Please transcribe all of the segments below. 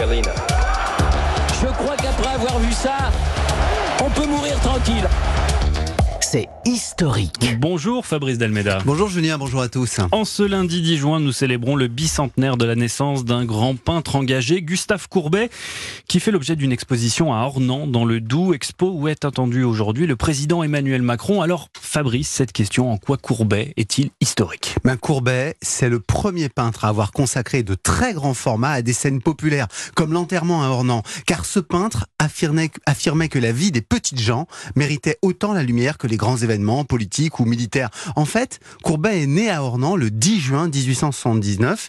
Je crois qu'après avoir vu ça, on peut mourir tranquille. C'est historique. Bonjour Fabrice Dalmeda. Bonjour Julien, bonjour à tous. En ce lundi 10 juin, nous célébrons le bicentenaire de la naissance d'un grand peintre engagé, Gustave Courbet, qui fait l'objet d'une exposition à Ornans, dans le Doubs, expo où est attendu aujourd'hui le président Emmanuel Macron. Alors Fabrice, cette question, en quoi Courbet est-il historique? Ben, Courbet, c'est le premier peintre à avoir consacré de très grands formats à des scènes populaires, comme l'enterrement à Ornans, car ce peintre affirmait, affirmait que la vie des petites gens méritait autant la lumière que les grands événements politiques ou militaires. En fait, Courbet est né à Ornans le 10 juin 1879.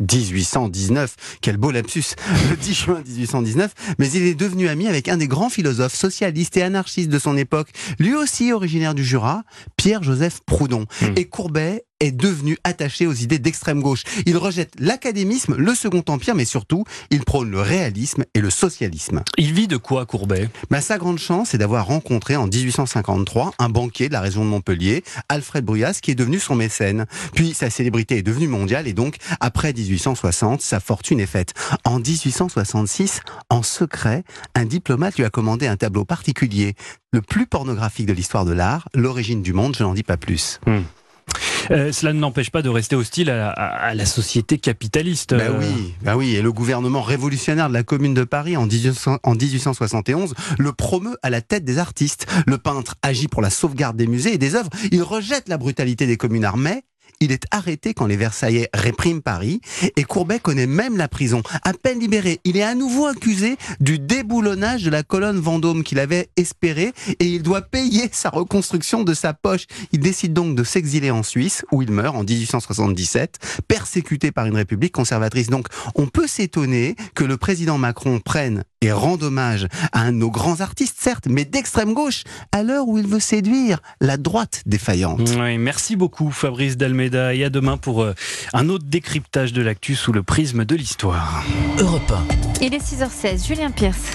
1819, quel beau lapsus, le 10 juin 1819, mais il est devenu ami avec un des grands philosophes socialistes et anarchistes de son époque, lui aussi originaire du Jura, Pierre-Joseph Proudhon. Hmm. Et Courbet est devenu attaché aux idées d'extrême gauche. Il rejette l'académisme, le Second Empire, mais surtout, il prône le réalisme et le socialisme. Il vit de quoi, Courbet? Bah, Sa grande chance, c'est d'avoir rencontré en 1853 un banquier de la région de Montpellier, Alfred Bruyas, qui est devenu son mécène. Puis sa célébrité est devenue mondiale et donc, après 1860, sa fortune est faite. En 1866, en secret, un diplomate lui a commandé un tableau particulier, le plus pornographique de l'histoire de l'art, L'origine du monde, je n'en dis pas plus. Hmm. Euh, cela ne n'empêche pas de rester hostile à, la société capitaliste. Ben oui, ben oui, et le gouvernement révolutionnaire de la Commune de Paris en, 1871 le promeut à la tête des artistes. Le peintre agit pour la sauvegarde des musées et des œuvres. Il rejette la brutalité des communes armées il est arrêté quand les Versaillais répriment Paris et Courbet connaît même la prison. À peine libéré, il est à nouveau accusé du déboulonnage de la colonne Vendôme qu'il avait espéré et il doit payer sa reconstruction de sa poche. Il décide donc de s'exiler en Suisse où il meurt en 1877, persécuté par une république conservatrice. Donc on peut s'étonner que le président Macron prenne et rende hommage à nos grands artistes, certes, mais d'extrême gauche, à l'heure où il veut séduire la droite défaillante. Merci beaucoup Fabrice Et à demain pour euh, un autre décryptage de l'actu sous le prisme de l'histoire. Europe 1. Il est 6h16, Julien Pierce.